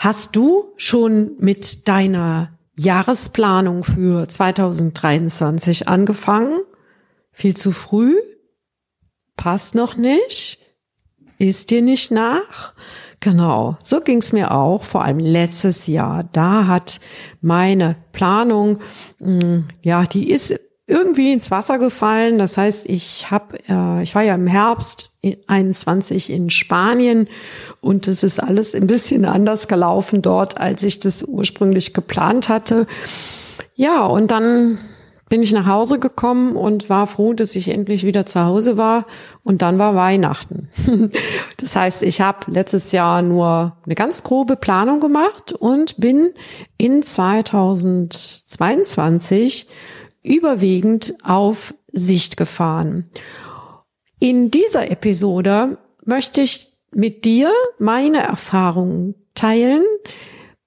Hast du schon mit deiner Jahresplanung für 2023 angefangen? Viel zu früh? Passt noch nicht? Ist dir nicht nach? Genau, so ging's mir auch, vor allem letztes Jahr. Da hat meine Planung, mm, ja, die ist irgendwie ins Wasser gefallen. Das heißt, ich habe, äh, ich war ja im Herbst 21 in Spanien und es ist alles ein bisschen anders gelaufen dort, als ich das ursprünglich geplant hatte. Ja, und dann bin ich nach Hause gekommen und war froh, dass ich endlich wieder zu Hause war. Und dann war Weihnachten. das heißt, ich habe letztes Jahr nur eine ganz grobe Planung gemacht und bin in 2022 überwiegend auf Sicht gefahren. In dieser Episode möchte ich mit dir meine Erfahrungen teilen.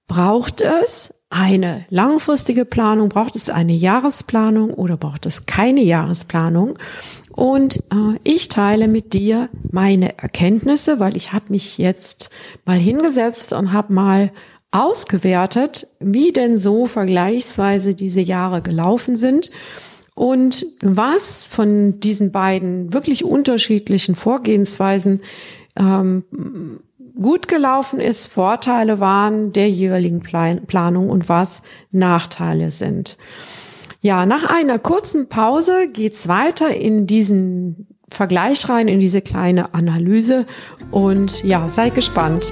Braucht es eine langfristige Planung? Braucht es eine Jahresplanung oder braucht es keine Jahresplanung? Und äh, ich teile mit dir meine Erkenntnisse, weil ich habe mich jetzt mal hingesetzt und habe mal ausgewertet, wie denn so vergleichsweise diese Jahre gelaufen sind und was von diesen beiden wirklich unterschiedlichen Vorgehensweisen ähm, gut gelaufen ist, Vorteile waren der jeweiligen Planung und was Nachteile sind. Ja, nach einer kurzen Pause geht's weiter in diesen Vergleich rein, in diese kleine Analyse und ja, seid gespannt.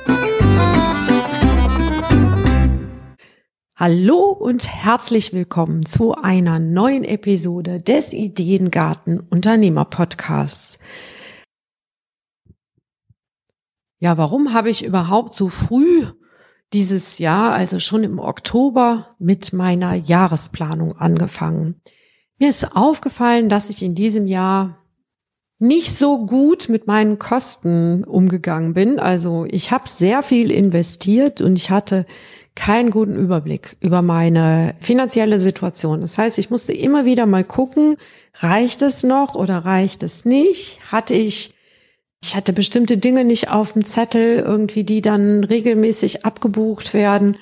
Hallo und herzlich willkommen zu einer neuen Episode des Ideengarten Unternehmer Podcasts. Ja, warum habe ich überhaupt so früh dieses Jahr, also schon im Oktober, mit meiner Jahresplanung angefangen? Mir ist aufgefallen, dass ich in diesem Jahr nicht so gut mit meinen Kosten umgegangen bin. Also ich habe sehr viel investiert und ich hatte keinen guten Überblick über meine finanzielle Situation. Das heißt, ich musste immer wieder mal gucken, reicht es noch oder reicht es nicht? Hatte ich ich hatte bestimmte Dinge nicht auf dem Zettel, irgendwie, die dann regelmäßig abgebucht werden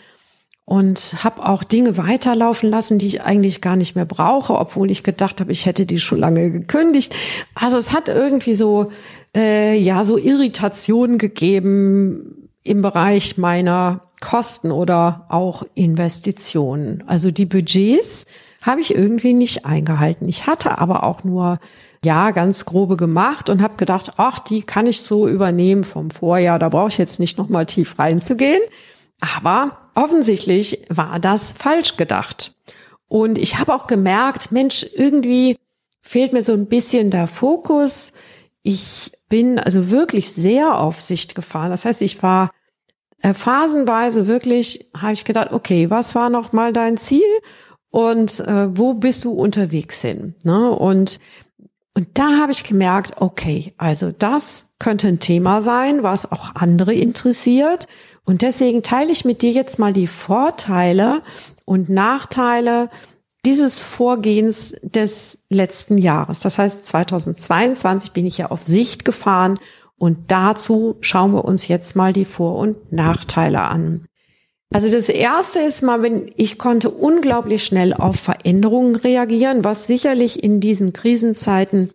und habe auch Dinge weiterlaufen lassen, die ich eigentlich gar nicht mehr brauche, obwohl ich gedacht habe, ich hätte die schon lange gekündigt. Also es hat irgendwie so äh, ja so Irritationen gegeben im Bereich meiner Kosten oder auch Investitionen. Also die Budgets habe ich irgendwie nicht eingehalten. Ich hatte aber auch nur ja ganz grobe gemacht und habe gedacht, ach, die kann ich so übernehmen vom Vorjahr. Da brauche ich jetzt nicht noch mal tief reinzugehen. Aber offensichtlich war das falsch gedacht. Und ich habe auch gemerkt, Mensch, irgendwie fehlt mir so ein bisschen der Fokus. Ich bin also wirklich sehr auf Sicht gefahren. Das heißt, ich war äh, phasenweise wirklich, habe ich gedacht, okay, was war noch mal dein Ziel und äh, wo bist du unterwegs hin? Ne? Und und da habe ich gemerkt, okay, also das könnte ein Thema sein, was auch andere interessiert. Und deswegen teile ich mit dir jetzt mal die Vorteile und Nachteile dieses Vorgehens des letzten Jahres. Das heißt, 2022 bin ich ja auf Sicht gefahren und dazu schauen wir uns jetzt mal die Vor- und Nachteile an. Also das erste ist mal, wenn ich konnte unglaublich schnell auf Veränderungen reagieren, was sicherlich in diesen Krisenzeiten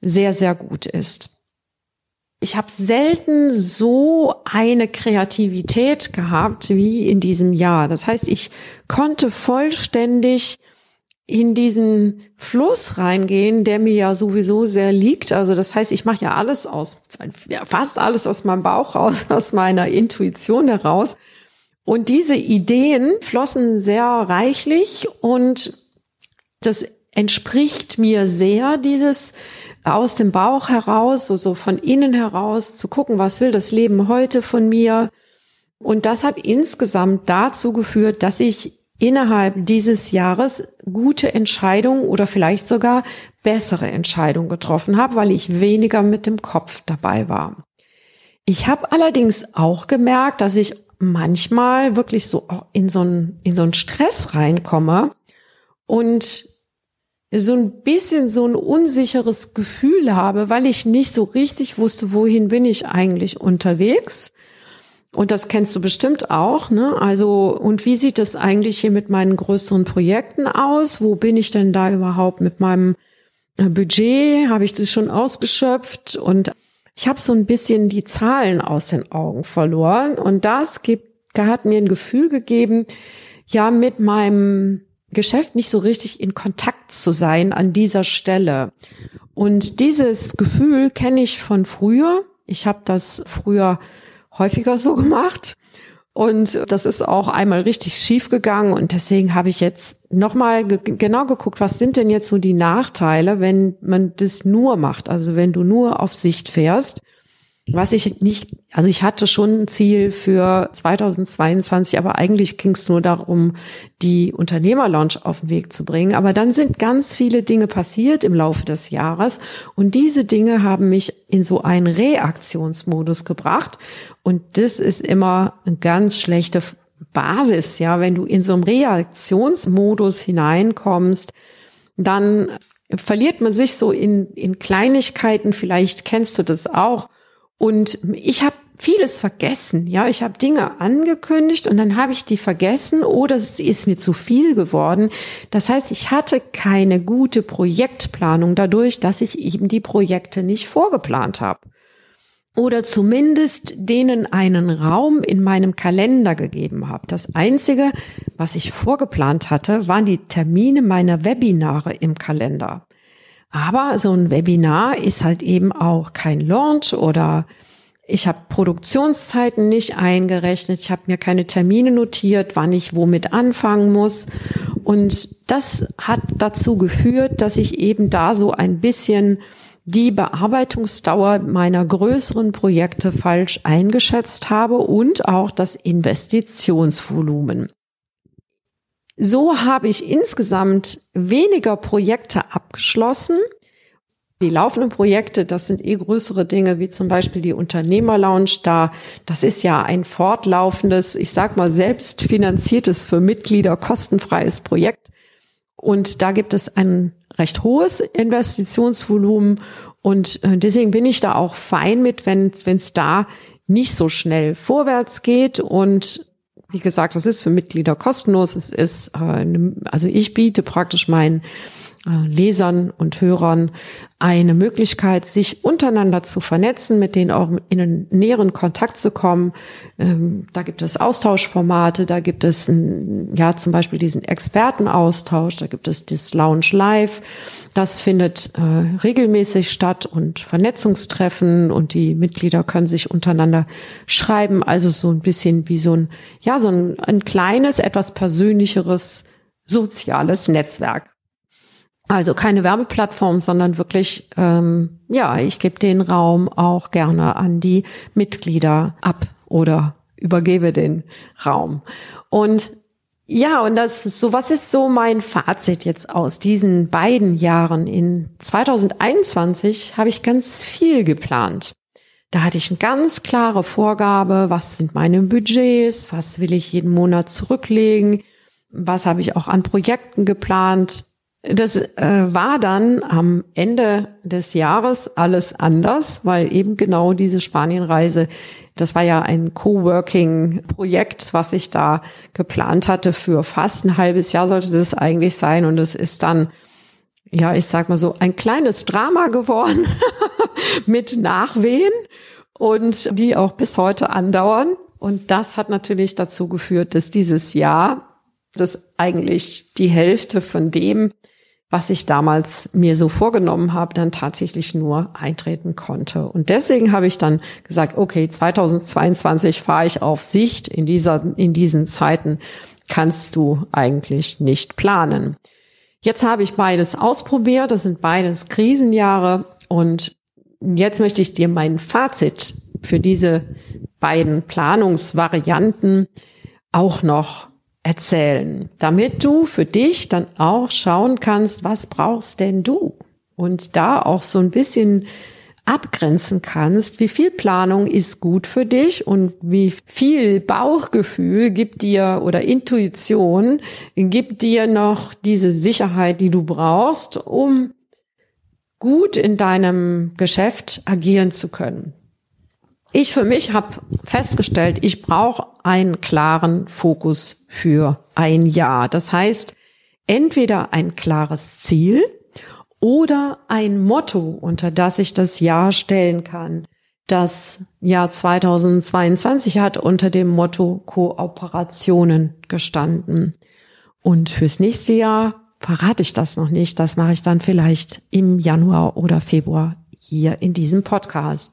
sehr, sehr gut ist. Ich habe selten so eine Kreativität gehabt wie in diesem Jahr. Das heißt, ich konnte vollständig in diesen Fluss reingehen, der mir ja sowieso sehr liegt. Also das heißt, ich mache ja alles aus, fast alles aus meinem Bauch raus, aus meiner Intuition heraus. Und diese Ideen flossen sehr reichlich und das entspricht mir sehr, dieses aus dem Bauch heraus, so, so von innen heraus zu gucken, was will das Leben heute von mir. Und das hat insgesamt dazu geführt, dass ich innerhalb dieses Jahres gute Entscheidungen oder vielleicht sogar bessere Entscheidungen getroffen habe, weil ich weniger mit dem Kopf dabei war. Ich habe allerdings auch gemerkt, dass ich manchmal wirklich so in so einen, in so einen Stress reinkomme und so ein bisschen so ein unsicheres Gefühl habe, weil ich nicht so richtig wusste, wohin bin ich eigentlich unterwegs. Und das kennst du bestimmt auch, ne? Also, und wie sieht es eigentlich hier mit meinen größeren Projekten aus? Wo bin ich denn da überhaupt mit meinem äh, Budget? Habe ich das schon ausgeschöpft? Und ich habe so ein bisschen die Zahlen aus den Augen verloren. Und das gibt, hat mir ein Gefühl gegeben, ja, mit meinem Geschäft nicht so richtig in Kontakt zu sein an dieser Stelle. Und dieses Gefühl kenne ich von früher. Ich habe das früher häufiger so gemacht. Und das ist auch einmal richtig schief gegangen. Und deswegen habe ich jetzt nochmal ge genau geguckt, was sind denn jetzt so die Nachteile, wenn man das nur macht? Also wenn du nur auf Sicht fährst was ich nicht, also ich hatte schon ein Ziel für 2022, aber eigentlich ging es nur darum, die Unternehmerlaunch auf den Weg zu bringen. Aber dann sind ganz viele Dinge passiert im Laufe des Jahres und diese Dinge haben mich in so einen Reaktionsmodus gebracht. Und das ist immer eine ganz schlechte Basis, ja, wenn du in so einem Reaktionsmodus hineinkommst, dann verliert man sich so in, in Kleinigkeiten, vielleicht kennst du das auch und ich habe vieles vergessen. Ja, ich habe Dinge angekündigt und dann habe ich die vergessen oder es ist mir zu viel geworden. Das heißt, ich hatte keine gute Projektplanung dadurch, dass ich eben die Projekte nicht vorgeplant habe. Oder zumindest denen einen Raum in meinem Kalender gegeben habe. Das Einzige, was ich vorgeplant hatte, waren die Termine meiner Webinare im Kalender. Aber so ein Webinar ist halt eben auch kein Launch oder ich habe Produktionszeiten nicht eingerechnet, ich habe mir keine Termine notiert, wann ich womit anfangen muss. Und das hat dazu geführt, dass ich eben da so ein bisschen die Bearbeitungsdauer meiner größeren Projekte falsch eingeschätzt habe und auch das Investitionsvolumen. So habe ich insgesamt weniger Projekte abgeschlossen. Die laufenden Projekte, das sind eh größere Dinge, wie zum Beispiel die Unternehmerlounge. Da, das ist ja ein fortlaufendes, ich sag mal, selbstfinanziertes für Mitglieder kostenfreies Projekt. Und da gibt es ein recht hohes Investitionsvolumen. Und äh, deswegen bin ich da auch fein mit, wenn es da nicht so schnell vorwärts geht. Und wie gesagt, das ist für Mitglieder kostenlos. Es ist, äh, also ich biete praktisch meinen äh, Lesern und Hörern eine Möglichkeit, sich untereinander zu vernetzen, mit denen auch in einen näheren Kontakt zu kommen. Ähm, da gibt es Austauschformate, da gibt es ein, ja zum Beispiel diesen Expertenaustausch, da gibt es das Lounge Live. Das findet äh, regelmäßig statt und Vernetzungstreffen und die Mitglieder können sich untereinander schreiben. Also so ein bisschen wie so ein, ja, so ein, ein kleines, etwas persönlicheres soziales Netzwerk. Also keine Werbeplattform, sondern wirklich, ähm, ja, ich gebe den Raum auch gerne an die Mitglieder ab oder übergebe den Raum. Und ja, und das so, was ist so mein Fazit jetzt aus diesen beiden Jahren? In 2021 habe ich ganz viel geplant. Da hatte ich eine ganz klare Vorgabe, was sind meine Budgets, was will ich jeden Monat zurücklegen, was habe ich auch an Projekten geplant, das äh, war dann am Ende des Jahres alles anders, weil eben genau diese Spanienreise, das war ja ein Coworking-Projekt, was ich da geplant hatte für fast ein halbes Jahr sollte das eigentlich sein und es ist dann ja, ich sag mal so, ein kleines Drama geworden mit Nachwehen und die auch bis heute andauern. Und das hat natürlich dazu geführt, dass dieses Jahr, das eigentlich die Hälfte von dem was ich damals mir so vorgenommen habe, dann tatsächlich nur eintreten konnte. Und deswegen habe ich dann gesagt, okay, 2022 fahre ich auf Sicht. In dieser, in diesen Zeiten kannst du eigentlich nicht planen. Jetzt habe ich beides ausprobiert. Das sind beides Krisenjahre. Und jetzt möchte ich dir mein Fazit für diese beiden Planungsvarianten auch noch erzählen, damit du für dich dann auch schauen kannst, was brauchst denn du? Und da auch so ein bisschen abgrenzen kannst, wie viel Planung ist gut für dich und wie viel Bauchgefühl gibt dir oder Intuition gibt dir noch diese Sicherheit, die du brauchst, um gut in deinem Geschäft agieren zu können. Ich für mich habe festgestellt, ich brauche einen klaren Fokus für ein Jahr. Das heißt, entweder ein klares Ziel, oder ein Motto, unter das ich das Jahr stellen kann. Das Jahr 2022 hat unter dem Motto Kooperationen gestanden. Und fürs nächste Jahr verrate ich das noch nicht. Das mache ich dann vielleicht im Januar oder Februar hier in diesem Podcast.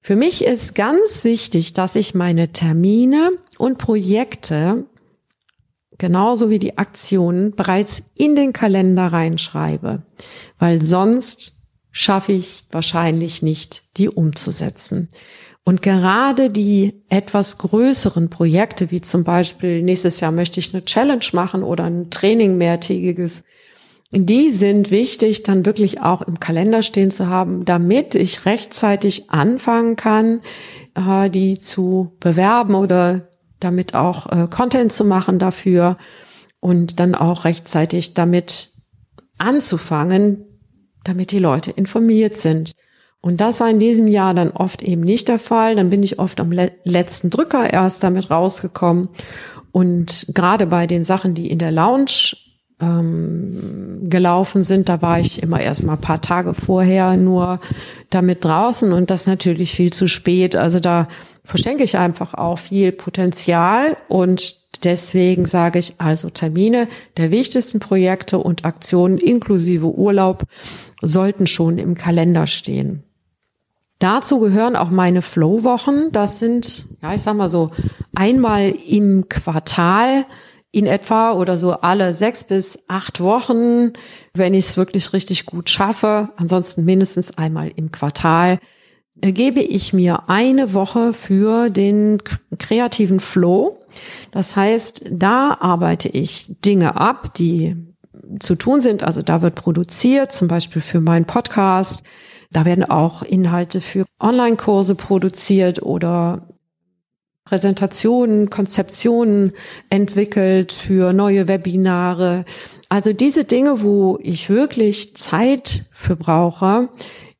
Für mich ist ganz wichtig, dass ich meine Termine und Projekte genauso wie die Aktionen bereits in den Kalender reinschreibe, weil sonst schaffe ich wahrscheinlich nicht, die umzusetzen. Und gerade die etwas größeren Projekte, wie zum Beispiel nächstes Jahr möchte ich eine Challenge machen oder ein Training mehrtägiges, die sind wichtig, dann wirklich auch im Kalender stehen zu haben, damit ich rechtzeitig anfangen kann, äh, die zu bewerben oder damit auch äh, Content zu machen dafür und dann auch rechtzeitig damit anzufangen, damit die Leute informiert sind. Und das war in diesem Jahr dann oft eben nicht der Fall. Dann bin ich oft am le letzten Drücker erst damit rausgekommen. Und gerade bei den Sachen, die in der Lounge ähm, gelaufen sind, da war ich immer erst mal ein paar Tage vorher nur damit draußen und das natürlich viel zu spät. Also da verschenke ich einfach auch viel Potenzial und deswegen sage ich also Termine der wichtigsten Projekte und Aktionen inklusive Urlaub sollten schon im Kalender stehen. Dazu gehören auch meine Flow-Wochen. Das sind, ja, ich sag mal so, einmal im Quartal in etwa oder so alle sechs bis acht Wochen, wenn ich es wirklich richtig gut schaffe. Ansonsten mindestens einmal im Quartal gebe ich mir eine Woche für den kreativen Flow. Das heißt, da arbeite ich Dinge ab, die zu tun sind. Also da wird produziert, zum Beispiel für meinen Podcast. Da werden auch Inhalte für Online-Kurse produziert oder Präsentationen, Konzeptionen entwickelt für neue Webinare. Also diese Dinge, wo ich wirklich Zeit für brauche,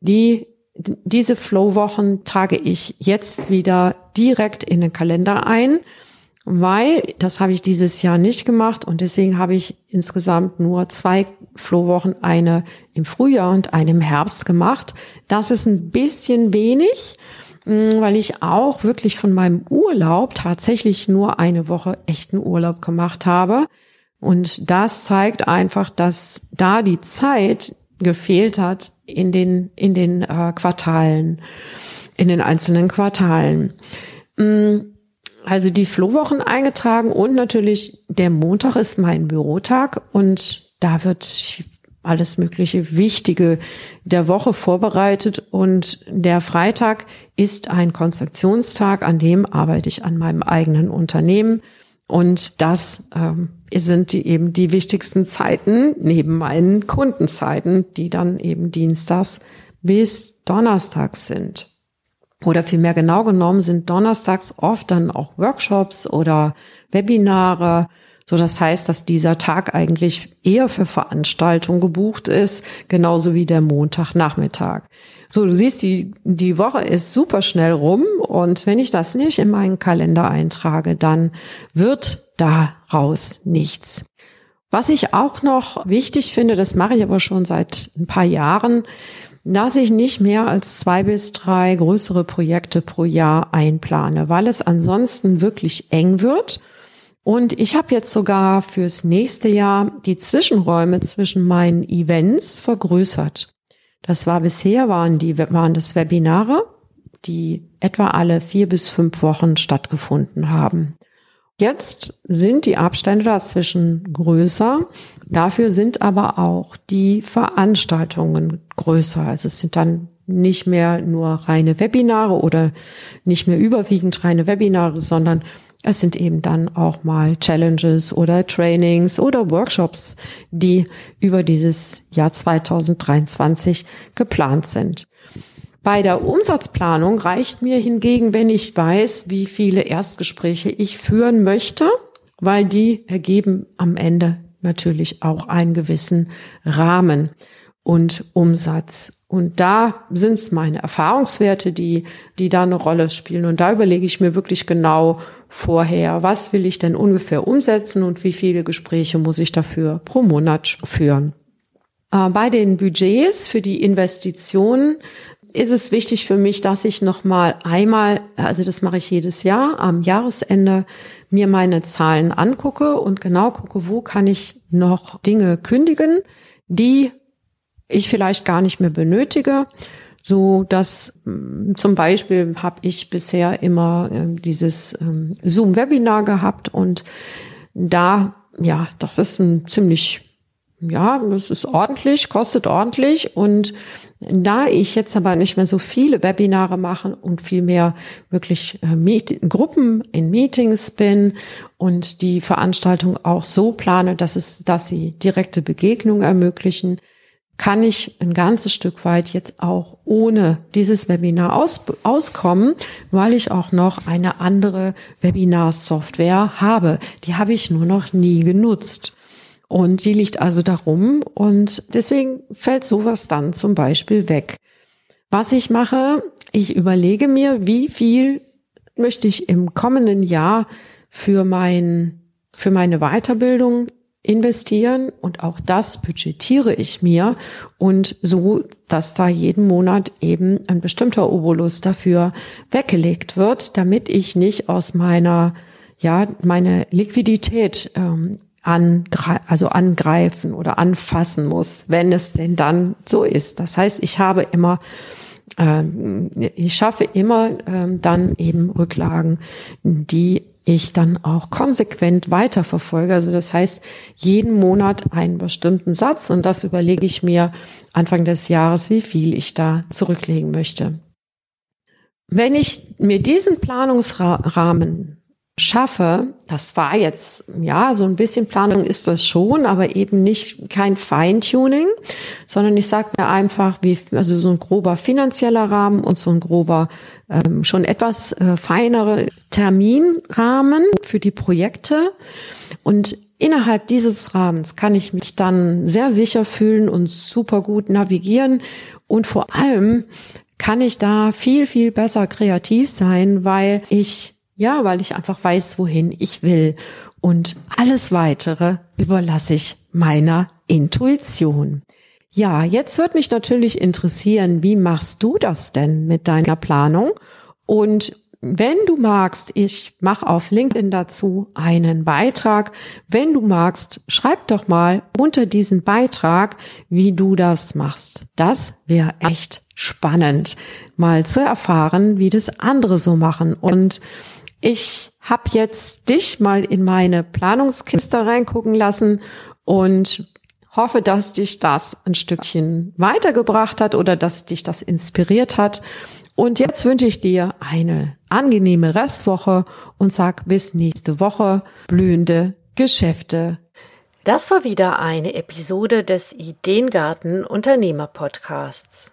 die diese Flow-Wochen trage ich jetzt wieder direkt in den Kalender ein, weil das habe ich dieses Jahr nicht gemacht und deswegen habe ich insgesamt nur zwei Flow-Wochen, eine im Frühjahr und eine im Herbst gemacht. Das ist ein bisschen wenig, weil ich auch wirklich von meinem Urlaub tatsächlich nur eine Woche echten Urlaub gemacht habe. Und das zeigt einfach, dass da die Zeit gefehlt hat in den, in den äh, Quartalen, in den einzelnen Quartalen. Mm, also die Flohwochen eingetragen und natürlich der Montag ist mein Bürotag und da wird alles mögliche Wichtige der Woche vorbereitet und der Freitag ist ein Konzeptionstag, an dem arbeite ich an meinem eigenen Unternehmen und das ähm, sind die eben die wichtigsten Zeiten neben meinen Kundenzeiten, die dann eben Dienstags bis Donnerstags sind. Oder vielmehr genau genommen sind Donnerstags oft dann auch Workshops oder Webinare. So, das heißt, dass dieser Tag eigentlich eher für Veranstaltungen gebucht ist, genauso wie der Montagnachmittag. So, du siehst, die, die Woche ist super schnell rum und wenn ich das nicht in meinen Kalender eintrage, dann wird daraus nichts. Was ich auch noch wichtig finde, das mache ich aber schon seit ein paar Jahren, dass ich nicht mehr als zwei bis drei größere Projekte pro Jahr einplane, weil es ansonsten wirklich eng wird. Und ich habe jetzt sogar fürs nächste Jahr die Zwischenräume zwischen meinen Events vergrößert. Das war bisher, waren die, waren das Webinare, die etwa alle vier bis fünf Wochen stattgefunden haben. Jetzt sind die Abstände dazwischen größer. Dafür sind aber auch die Veranstaltungen größer. Also es sind dann nicht mehr nur reine Webinare oder nicht mehr überwiegend reine Webinare, sondern Es sind eben dann auch mal Challenges oder Trainings oder Workshops, die über dieses Jahr 2023 geplant sind. Bei der Umsatzplanung reicht mir hingegen, wenn ich weiß, wie viele Erstgespräche ich führen möchte, weil die ergeben am Ende natürlich auch einen gewissen Rahmen und Umsatz. Und da sind es meine Erfahrungswerte, die, die da eine Rolle spielen. Und da überlege ich mir wirklich genau vorher, was will ich denn ungefähr umsetzen und wie viele Gespräche muss ich dafür pro Monat führen. Äh, bei den Budgets für die Investitionen ist es wichtig für mich, dass ich noch mal einmal, also das mache ich jedes Jahr am Jahresende, mir meine Zahlen angucke und genau gucke, wo kann ich noch Dinge kündigen, die ich vielleicht gar nicht mehr benötige. So dass mm, zum Beispiel habe ich bisher immer äh, dieses ähm, Zoom-Webinar gehabt und da, ja, das ist ein ziemlich ja, das ist ordentlich, kostet ordentlich und da ich jetzt aber nicht mehr so viele Webinare mache und viel mehr wirklich äh, Meet Gruppen in Meetings bin und die Veranstaltung auch so plane, dass es, dass sie direkte Begegnung ermöglichen, kann ich ein ganzes Stück weit jetzt auch ohne dieses Webinar aus, auskommen, weil ich auch noch eine andere Webinar-Software habe. Die habe ich nur noch nie genutzt. Und die liegt also darum und deswegen fällt sowas dann zum Beispiel weg. Was ich mache, ich überlege mir, wie viel möchte ich im kommenden Jahr für mein, für meine Weiterbildung investieren und auch das budgetiere ich mir und so, dass da jeden Monat eben ein bestimmter Obolus dafür weggelegt wird, damit ich nicht aus meiner ja meine Liquidität ähm, angre also angreifen oder anfassen muss, wenn es denn dann so ist. Das heißt, ich habe immer ähm, ich schaffe immer ähm, dann eben Rücklagen, die ich dann auch konsequent weiterverfolge. Also das heißt, jeden Monat einen bestimmten Satz und das überlege ich mir Anfang des Jahres, wie viel ich da zurücklegen möchte. Wenn ich mir diesen Planungsrahmen schaffe, das war jetzt, ja, so ein bisschen Planung ist das schon, aber eben nicht kein Feintuning, sondern ich sage mir einfach, wie, also so ein grober finanzieller Rahmen und so ein grober, ähm, schon etwas äh, feinere Terminrahmen für die Projekte. Und innerhalb dieses Rahmens kann ich mich dann sehr sicher fühlen und super gut navigieren und vor allem kann ich da viel, viel besser kreativ sein, weil ich ja, weil ich einfach weiß, wohin ich will. Und alles weitere überlasse ich meiner Intuition. Ja, jetzt wird mich natürlich interessieren, wie machst du das denn mit deiner Planung? Und wenn du magst, ich mache auf LinkedIn dazu einen Beitrag. Wenn du magst, schreib doch mal unter diesen Beitrag, wie du das machst. Das wäre echt spannend, mal zu erfahren, wie das andere so machen. Und ich habe jetzt dich mal in meine Planungskiste reingucken lassen und hoffe, dass dich das ein Stückchen weitergebracht hat oder dass dich das inspiriert hat. Und jetzt wünsche ich dir eine angenehme Restwoche und sag bis nächste Woche blühende Geschäfte. Das war wieder eine Episode des Ideengarten Unternehmer Podcasts.